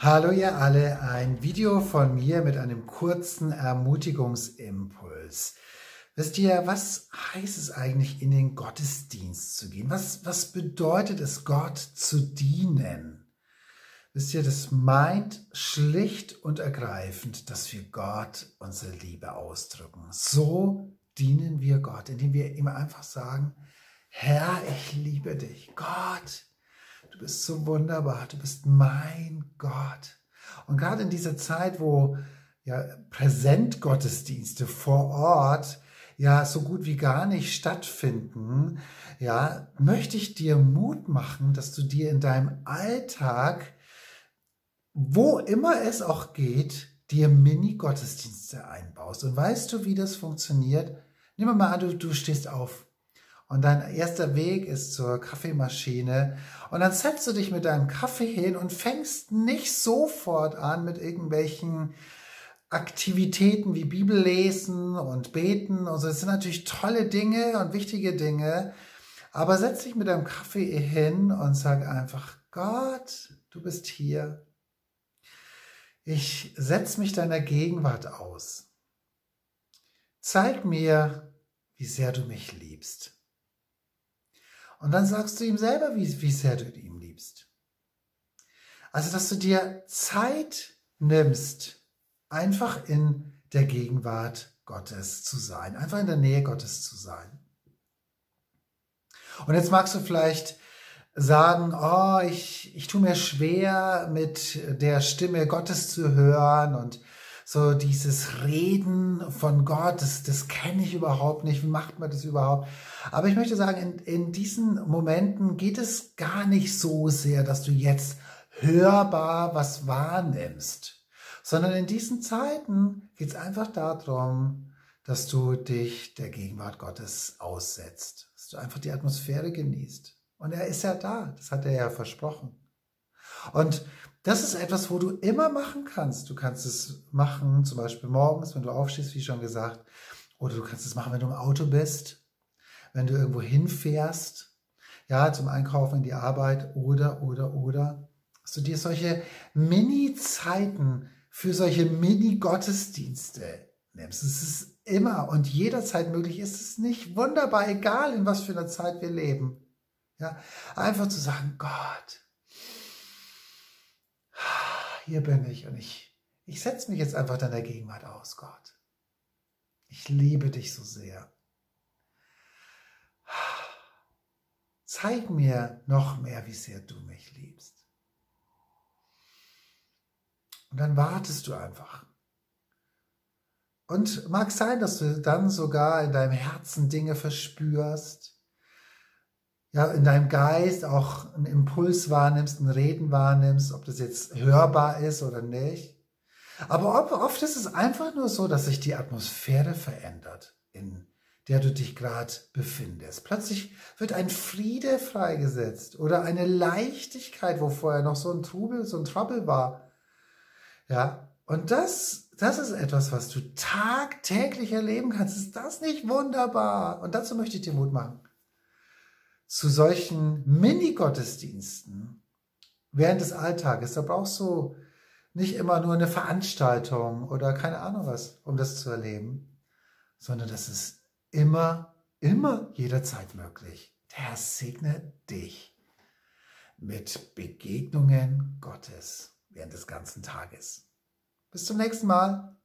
Hallo ihr alle, ein Video von mir mit einem kurzen Ermutigungsimpuls. Wisst ihr, was heißt es eigentlich, in den Gottesdienst zu gehen? Was, was bedeutet es, Gott zu dienen? Wisst ihr, das meint schlicht und ergreifend, dass wir Gott unsere Liebe ausdrücken. So dienen wir Gott, indem wir ihm einfach sagen, Herr, ich liebe dich. Gott, Du bist so wunderbar. Du bist mein Gott. Und gerade in dieser Zeit, wo ja Präsentgottesdienste vor Ort ja so gut wie gar nicht stattfinden, ja, möchte ich dir Mut machen, dass du dir in deinem Alltag, wo immer es auch geht, dir Mini-Gottesdienste einbaust. Und weißt du, wie das funktioniert? Wir mal an, du, du stehst auf und dein erster Weg ist zur Kaffeemaschine. Und dann setzt du dich mit deinem Kaffee hin und fängst nicht sofort an mit irgendwelchen Aktivitäten wie Bibellesen und Beten und so. Das sind natürlich tolle Dinge und wichtige Dinge. Aber setz dich mit deinem Kaffee hin und sag einfach, Gott, du bist hier. Ich setz mich deiner Gegenwart aus. Zeig mir, wie sehr du mich liebst. Und dann sagst du ihm selber, wie, wie sehr du ihn liebst. Also, dass du dir Zeit nimmst, einfach in der Gegenwart Gottes zu sein, einfach in der Nähe Gottes zu sein. Und jetzt magst du vielleicht sagen, oh, ich, ich tue mir schwer, mit der Stimme Gottes zu hören und so dieses Reden von Gott, das, das kenne ich überhaupt nicht. Wie macht man das überhaupt? Aber ich möchte sagen, in, in diesen Momenten geht es gar nicht so sehr, dass du jetzt hörbar was wahrnimmst, sondern in diesen Zeiten geht es einfach darum, dass du dich der Gegenwart Gottes aussetzt, dass du einfach die Atmosphäre genießt. Und er ist ja da, das hat er ja versprochen. Und das ist etwas, wo du immer machen kannst. Du kannst es machen, zum Beispiel morgens, wenn du aufstehst, wie schon gesagt. Oder du kannst es machen, wenn du im Auto bist, wenn du irgendwo hinfährst, ja, zum Einkaufen in die Arbeit oder, oder, oder. Dass du dir solche Mini-Zeiten für solche Mini-Gottesdienste nimmst. Es ist immer und jederzeit möglich. Ist es nicht wunderbar, egal in was für einer Zeit wir leben. Ja, einfach zu sagen, Gott, hier bin ich und ich, ich setze mich jetzt einfach deiner Gegenwart aus, Gott. Ich liebe dich so sehr. Zeig mir noch mehr, wie sehr du mich liebst. Und dann wartest du einfach. Und mag sein, dass du dann sogar in deinem Herzen Dinge verspürst, ja, in deinem Geist auch einen Impuls wahrnimmst, ein Reden wahrnimmst, ob das jetzt hörbar ist oder nicht. Aber oft ist es einfach nur so, dass sich die Atmosphäre verändert, in der du dich gerade befindest. Plötzlich wird ein Friede freigesetzt oder eine Leichtigkeit, wo vorher noch so ein Trubel, so ein Trouble war. Ja, und das, das ist etwas, was du tagtäglich erleben kannst. Ist das nicht wunderbar? Und dazu möchte ich dir Mut machen zu solchen Mini-Gottesdiensten während des Alltages, da brauchst du nicht immer nur eine Veranstaltung oder keine Ahnung was, um das zu erleben, sondern das ist immer, immer jederzeit möglich. Der Herr segne dich mit Begegnungen Gottes während des ganzen Tages. Bis zum nächsten Mal.